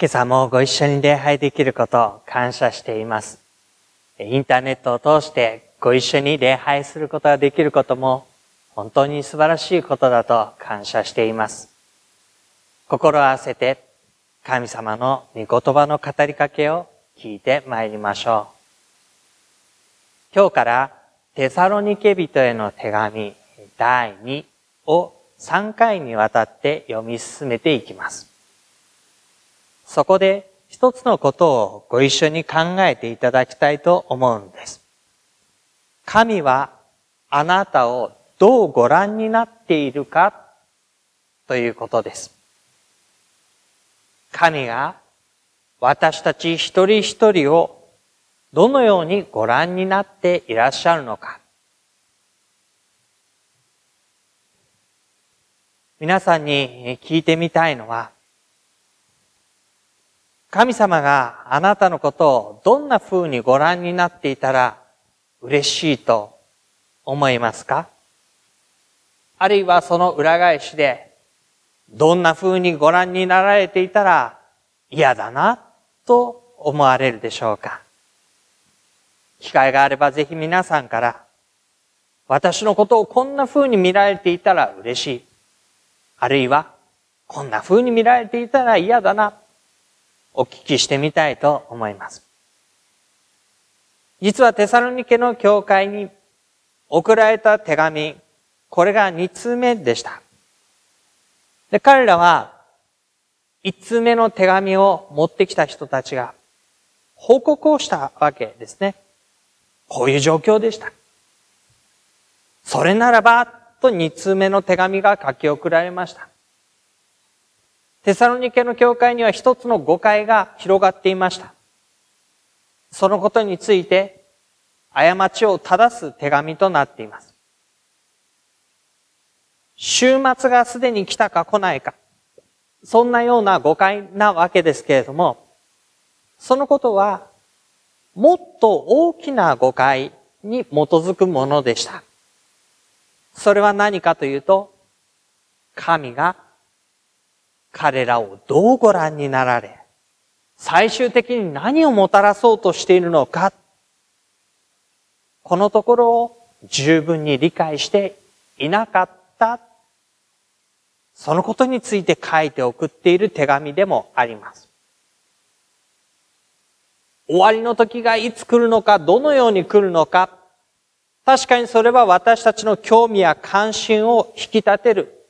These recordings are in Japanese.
今朝もご一緒に礼拝できることを感謝しています。インターネットを通してご一緒に礼拝することができることも本当に素晴らしいことだと感謝しています。心を合わせて神様の御言葉の語りかけを聞いてまいりましょう。今日からテサロニケ人への手紙第2を3回にわたって読み進めていきます。そこで一つのことをご一緒に考えていただきたいと思うんです。神はあなたをどうご覧になっているかということです。神が私たち一人一人をどのようにご覧になっていらっしゃるのか。皆さんに聞いてみたいのは、神様があなたのことをどんな風にご覧になっていたら嬉しいと思いますか？あるいはその裏返しでどんな風にご覧になられていたら嫌だな？と思われるでしょうか？機会があればぜひ皆さんから私のことをこんな風に見られていたら嬉しい。あるいはこんな風に見られていたら嫌だな？お聞きしてみたいと思います。実はテサロニケの教会に送られた手紙、これが2通目でした。で、彼らは1通目の手紙を持ってきた人たちが報告をしたわけですね。こういう状況でした。それならば、と2通目の手紙が書き送られました。テサロニケの教会には一つの誤解が広がっていました。そのことについて、過ちを正す手紙となっています。週末がすでに来たか来ないか、そんなような誤解なわけですけれども、そのことは、もっと大きな誤解に基づくものでした。それは何かというと、神が彼らをどうご覧になられ、最終的に何をもたらそうとしているのか、このところを十分に理解していなかった、そのことについて書いて送っている手紙でもあります。終わりの時がいつ来るのか、どのように来るのか、確かにそれは私たちの興味や関心を引き立てる、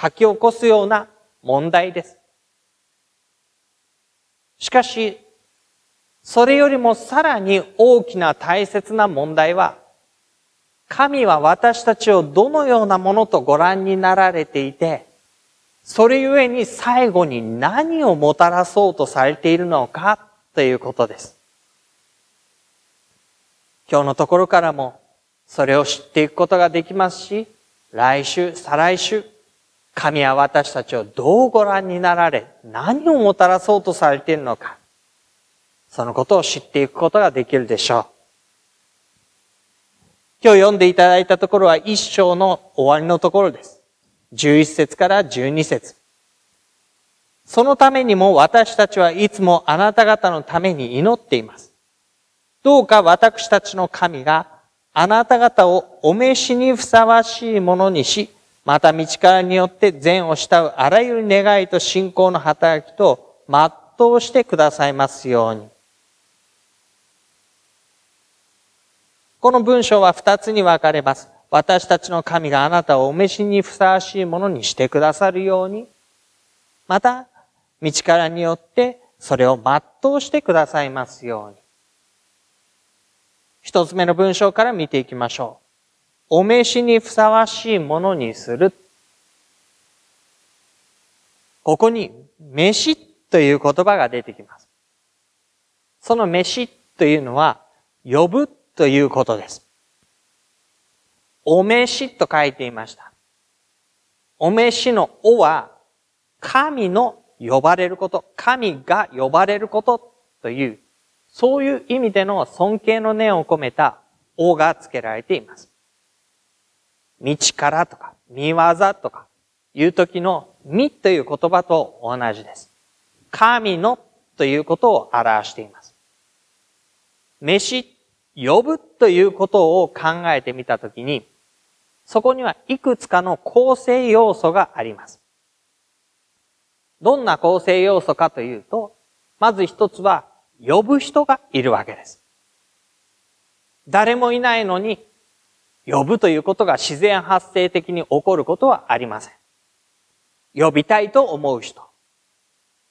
書き起こすような問題です。しかし、それよりもさらに大きな大切な問題は、神は私たちをどのようなものとご覧になられていて、それゆえに最後に何をもたらそうとされているのかということです。今日のところからもそれを知っていくことができますし、来週、再来週、神は私たちをどうご覧になられ、何をもたらそうとされているのか、そのことを知っていくことができるでしょう。今日読んでいただいたところは一章の終わりのところです。11節から12節そのためにも私たちはいつもあなた方のために祈っています。どうか私たちの神があなた方をお召しにふさわしいものにし、また道からによって善を慕うあらゆる願いと信仰の働きと全うしてくださいますように。この文章は二つに分かれます。私たちの神があなたをお召しにふさわしいものにしてくださるように。また、道からによってそれを全うしてくださいますように。一つ目の文章から見ていきましょう。お召しにふさわしいものにする。ここに、飯という言葉が出てきます。その飯というのは、呼ぶということです。お飯と書いていました。お飯のおは、神の呼ばれること、神が呼ばれることという、そういう意味での尊敬の念を込めたおが付けられています。道からとか、見業とか、いう時のみという言葉と同じです。神のということを表しています。飯、呼ぶということを考えてみたときに、そこにはいくつかの構成要素があります。どんな構成要素かというと、まず一つは、呼ぶ人がいるわけです。誰もいないのに、呼ぶということが自然発生的に起こることはありません。呼びたいと思う人。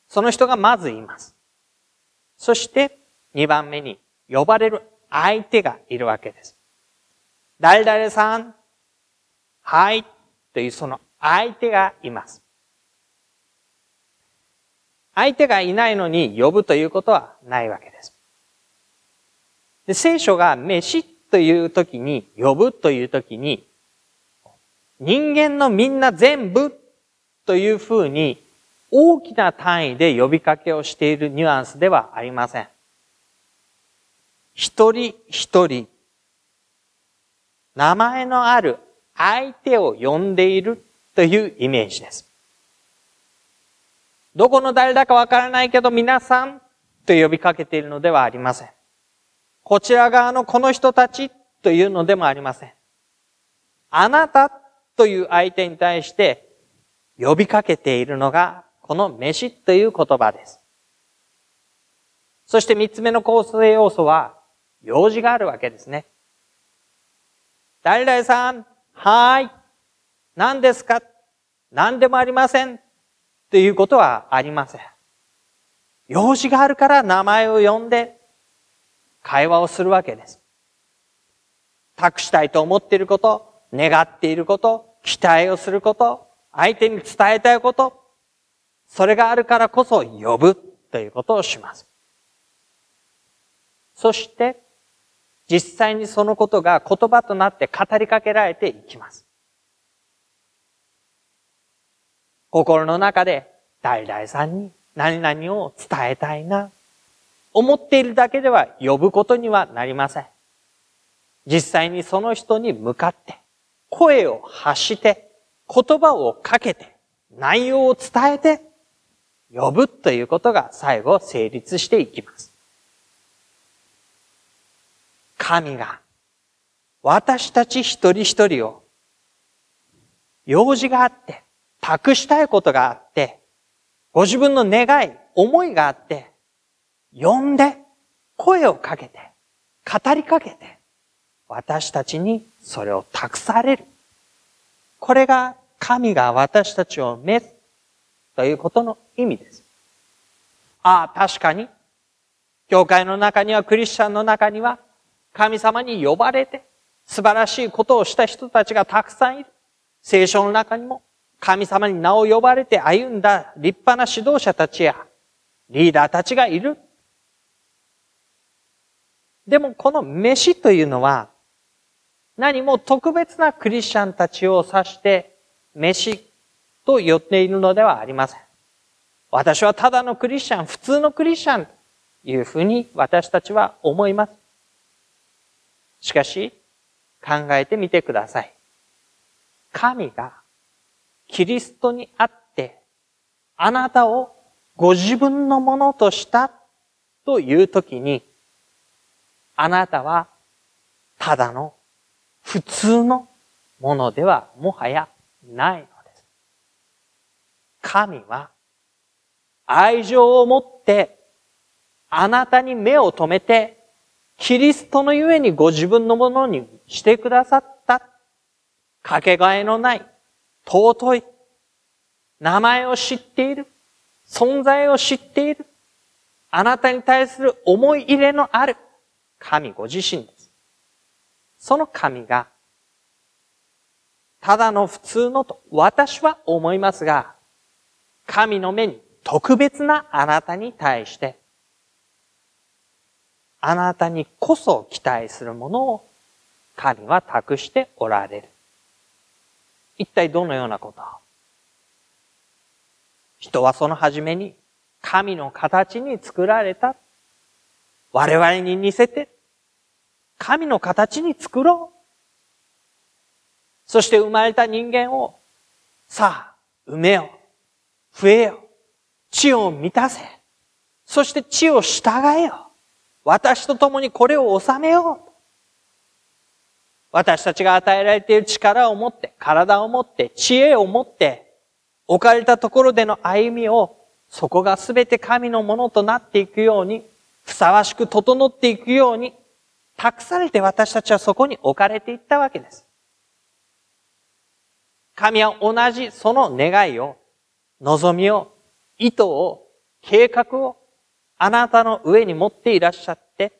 その人がまずいます。そして、二番目に、呼ばれる相手がいるわけです。誰々さん、はい、というその相手がいます。相手がいないのに呼ぶということはないわけです。で聖書が飯という時に、呼ぶという時に、人間のみんな全部というふうに大きな単位で呼びかけをしているニュアンスではありません。一人一人、名前のある相手を呼んでいるというイメージです。どこの誰だかわからないけど皆さんと呼びかけているのではありません。こちら側のこの人たちというのでもありません。あなたという相手に対して呼びかけているのがこの飯という言葉です。そして三つ目の構成要素は用事があるわけですね。誰々さん、はーい。何ですか？何でもありません。っていうことはありません。用事があるから名前を呼んで会話をするわけです。託したいと思っていること、願っていること、期待をすること、相手に伝えたいこと、それがあるからこそ呼ぶということをします。そして、実際にそのことが言葉となって語りかけられていきます。心の中で誰々さんに何々を伝えたいな。思っているだけでは呼ぶことにはなりません。実際にその人に向かって声を発して言葉をかけて内容を伝えて呼ぶということが最後成立していきます。神が私たち一人一人を用事があって、託したいことがあって、ご自分の願い、思いがあって、呼んで、声をかけて、語りかけて、私たちにそれを託される。これが神が私たちを召すということの意味です。ああ、確かに、教会の中には、クリスチャンの中には、神様に呼ばれて素晴らしいことをした人たちがたくさんいる。聖書の中にも神様に名を呼ばれて歩んだ立派な指導者たちやリーダーたちがいる。でもこの飯というのは何も特別なクリスチャンたちを指して飯と言っているのではありません。私はただのクリスチャン、普通のクリスチャンというふうに私たちは思います。しかし、考えてみてください。神がキリストにあって、あなたをご自分のものとしたというときに、あなたはただの普通のものではもはやないのです。神は愛情を持ってあなたに目を留めてキリストのゆえにご自分のものにしてくださった、かけがえのない、尊い、名前を知っている、存在を知っている、あなたに対する思い入れのある。神ご自身です。その神が、ただの普通のと私は思いますが、神の目に特別なあなたに対して、あなたにこそ期待するものを神は託しておられる。一体どのようなこと？人はその初めに神の形に作られた。我々に似せて神の形に作ろう。そして生まれた人間を、さあ、埋めよう、増えよ、地を満たせ。そして地を従えよ。私と共にこれを収めよう。私たちが与えられている力を持って、体を持って、知恵を持って、置かれたところでの歩みを、そこが全て神のものとなっていくように、ふさわしく整っていくように、託されて私たちはそこに置かれていったわけです。神は同じその願いを、望みを、意図を、計画をあなたの上に持っていらっしゃって、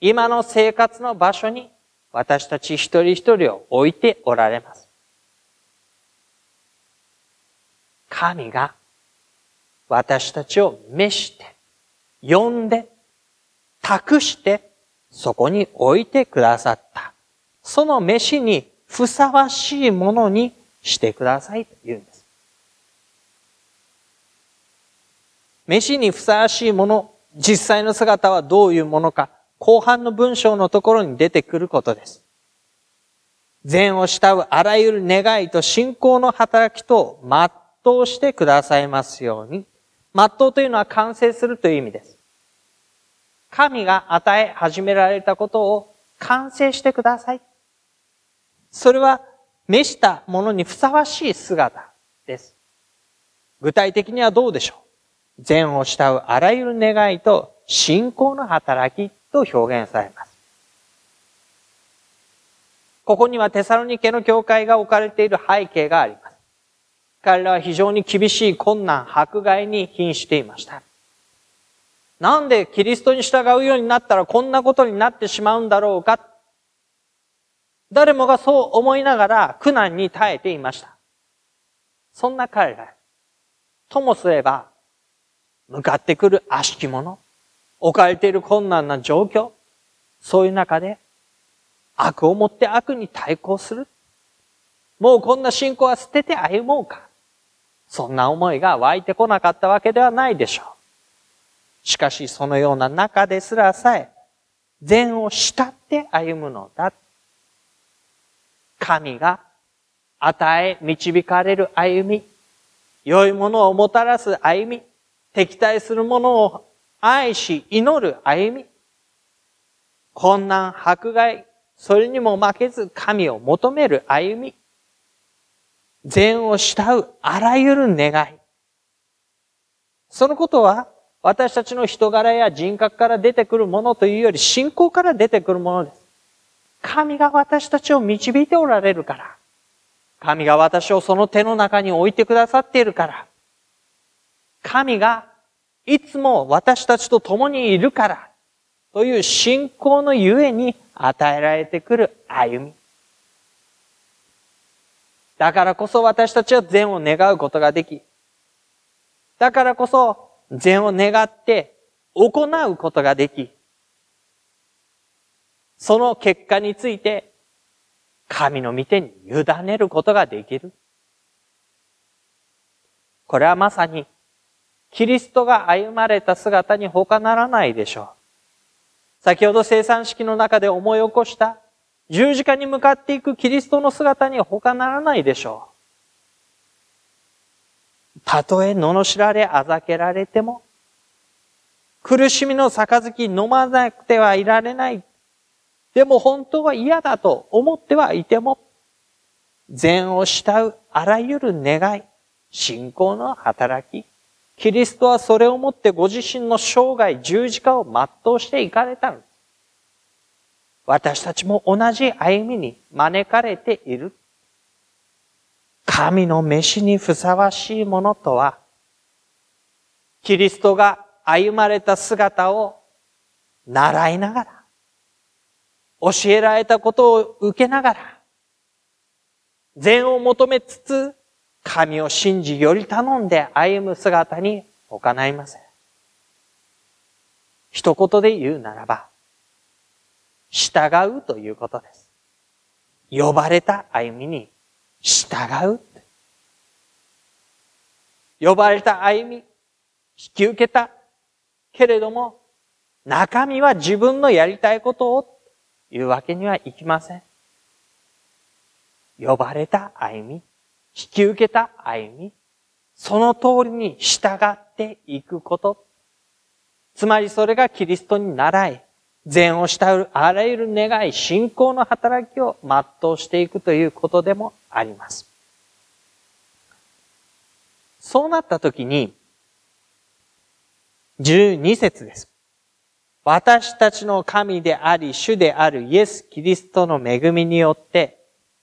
今の生活の場所に私たち一人一人を置いておられます。神が私たちを召して、呼んで、託して、そこに置いてくださった。その飯にふさわしいものにしてくださいと言うんです。飯にふさわしいもの、実際の姿はどういうものか、後半の文章のところに出てくることです。善を慕うあらゆる願いと信仰の働きと全うしてくださいますように。全うというのは完成するという意味です。神が与え始められたことを完成してください。それは召したものにふさわしい姿です。具体的にはどうでしょう？善を慕うあらゆる願いと信仰の働きと表現されます。ここにはテサロニケの教会が置かれている背景があります。彼らは非常に厳しい困難、迫害に瀕していました。なんでキリストに従うようになったらこんなことになってしまうんだろうか？誰もがそう思いながら苦難に耐えていました。そんな彼ら、ともすれば、向かってくる悪しき者、置かれている困難な状況、そういう中で、悪をもって悪に対抗する。もうこんな信仰は捨てて歩もうか？そんな思いが湧いてこなかったわけではないでしょう。しかしそのような中ですらさえ、善を慕って歩むのだ。神が与え導かれる歩み、良いものをもたらす歩み、敵対するものを愛し祈る歩み、困難、迫害、それにも負けず神を求める歩み、善を慕うあらゆる願い。そのことは私たちの人柄や人格から出てくるものというより信仰から出てくるものです。神が私たちを導いておられるから。神が私をその手の中に置いてくださっているから。神がいつも私たちと共にいるから。という信仰のゆえに与えられてくる歩み。だからこそ私たちは善を願うことができ、だからこそ善を願って行うことができ、その結果について、神の御手に委ねることができる。これはまさに、キリストが歩まれた姿に他ならないでしょう。先ほど生産式の中で思い起こした十字架に向かっていくキリストの姿に他ならないでしょう。たとえ罵られ、あざけられても、苦しみの杯飲まなくてはいられないでも本当は嫌だと思ってはいても、善を慕うあらゆる願い、信仰の働き、キリストはそれをもってご自身の生涯十字架を全うしていかれたの。私たちも同じ歩みに招かれている。神の飯にふさわしいものとは、キリストが歩まれた姿を習いながら、教えられたことを受けながら、善を求めつつ、神を信じより頼んで歩む姿に他ないません。一言で言うならば、従うということです。呼ばれた歩みに従う。呼ばれた歩み、引き受けた。けれども、中身は自分のやりたいことをいうわけにはいきません。呼ばれた歩み、引き受けた歩み、その通りに従っていくこと。つまりそれがキリストに習い、善を慕うあらゆる願い、信仰の働きを全うしていくということでもあります。そうなったときに、12節です。私たちの神であり、主であるイエス・キリストの恵みによって、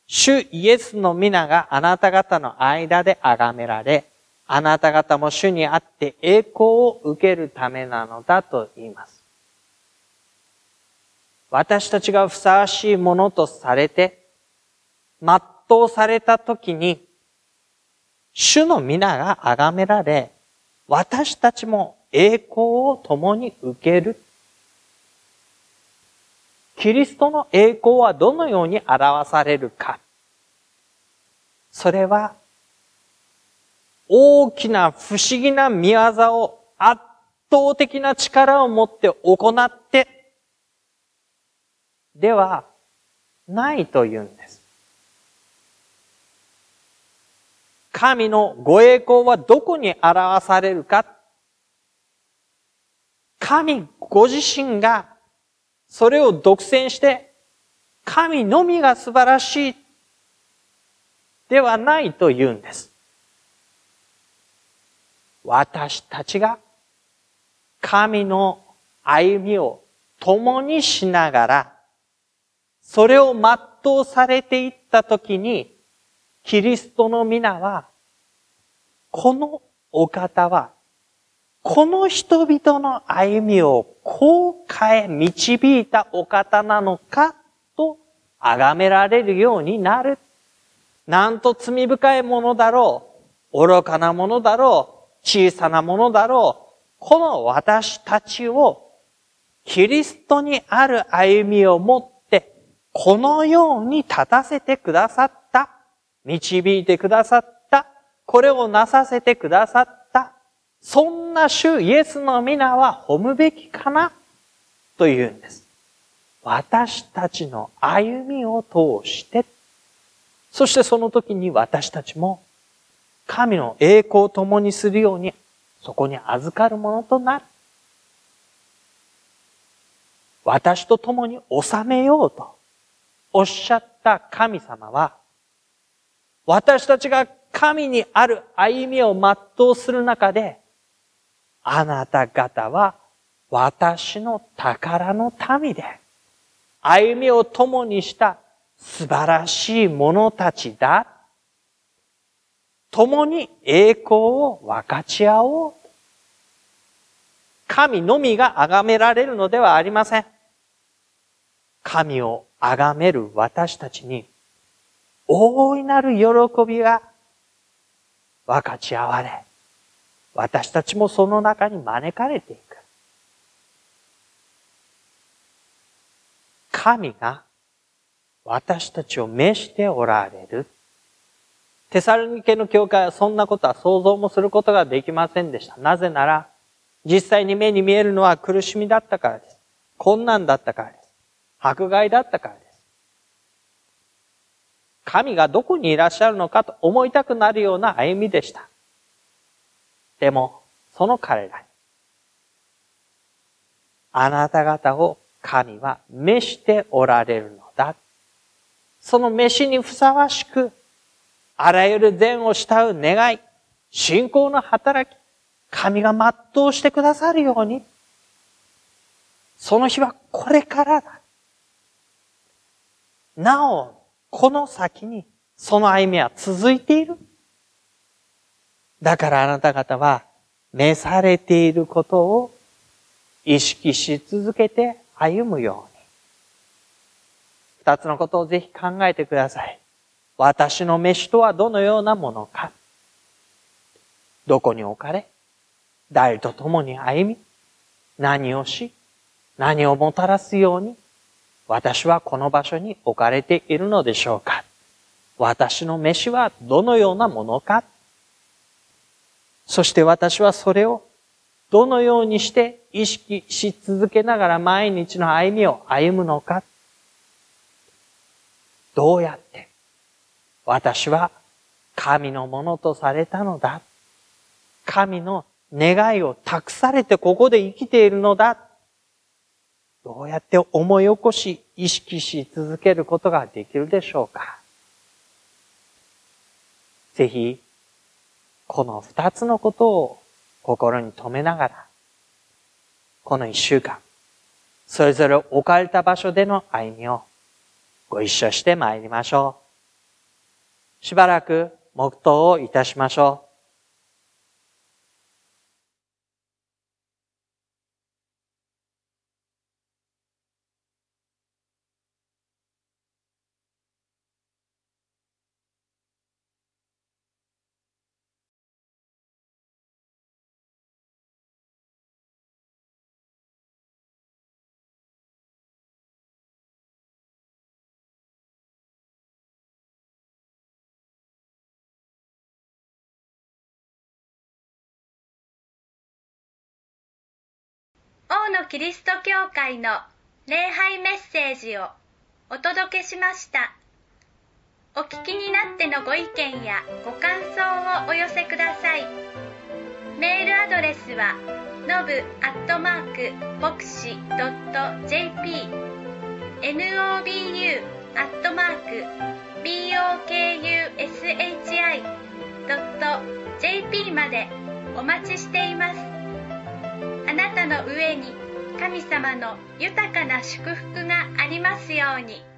主イエスの皆があなた方の間で崇められ、あなた方も主にあって栄光を受けるためなのだと言います。私たちがふさわしいものとされて、全うされた時に、主の皆が崇められ、私たちも栄光を共に受けるキリストの栄光はどのように表されるか。それは、大きな不思議な見業を圧倒的な力を持って行って、ではないというんです。神のご栄光はどこに表されるか神ご自身がそれを独占して、神のみが素晴らしいではないと言うんです。私たちが神の歩みを共にしながら、それを全うされていったときに、キリストの皆は、このお方はこの人々の歩みをこう変え導いたお方なのかと崇められるようになる。なんと罪深いものだろう。愚かなものだろう。小さなものだろう。この私たちをキリストにある歩みを持っ、このように立たせてくださった。導いてくださった。これをなさせてくださった。そんな主イエスの皆は褒むべきかな？というんです。私たちの歩みを通して、そしてその時に私たちも神の栄光を共にするように、そこに預かるものとなる。私と共に収めようとおっしゃった神様は、私たちが神にある歩みを全うする中で、あなた方は私の宝の民で、歩みを共にした素晴らしい者たちだ。共に栄光を分かち合おう。神のみが崇められるのではありません。神を崇める私たちに大いなる喜びが分かち合われ、私たちもその中に招かれていく。神が私たちを召しておられる。テサルニケの教会はそんなことは想像もすることができませんでした。なぜなら、実際に目に見えるのは苦しみだったからです。困難だったからです。迫害だったからです。神がどこにいらっしゃるのかと思いたくなるような歩みでした。でも、その彼らに、あなた方を神は召しておられるのだ。その召しにふさわしく、あらゆる善を慕う願い、信仰の働き、神が全うしてくださるように、その日はこれからだ。なお、この先にその歩みは続いている。だからあなた方は、召されていることを意識し続けて歩むように。二つのことをぜひ考えてください。私の飯とはどのようなものか。どこに置かれ、誰と共に歩み、何をし、何をもたらすように、私はこの場所に置かれているのでしょうか？私の飯はどのようなものか？そして私はそれをどのようにして意識し続けながら毎日の歩みを歩むのか？どうやって私は神のものとされたのだ？神の願いを託されてここで生きているのだ？どうやって思い起こし、意識し続けることができるでしょうか？ぜひ、この二つのことを心に留めながら、この一週間、それぞれ置かれた場所での歩みをご一緒して参りましょう。しばらく黙祷をいたしましょう。王のキリスト教会の礼拝メッセージをお届けしました。お聞きになってのご意見やご感想をお寄せください。メールアドレスはのぶアットマークボクシドット JP nobu アットマーク bokushi ドット JP までお待ちしています。なたの上に神様の豊かな祝福がありますように。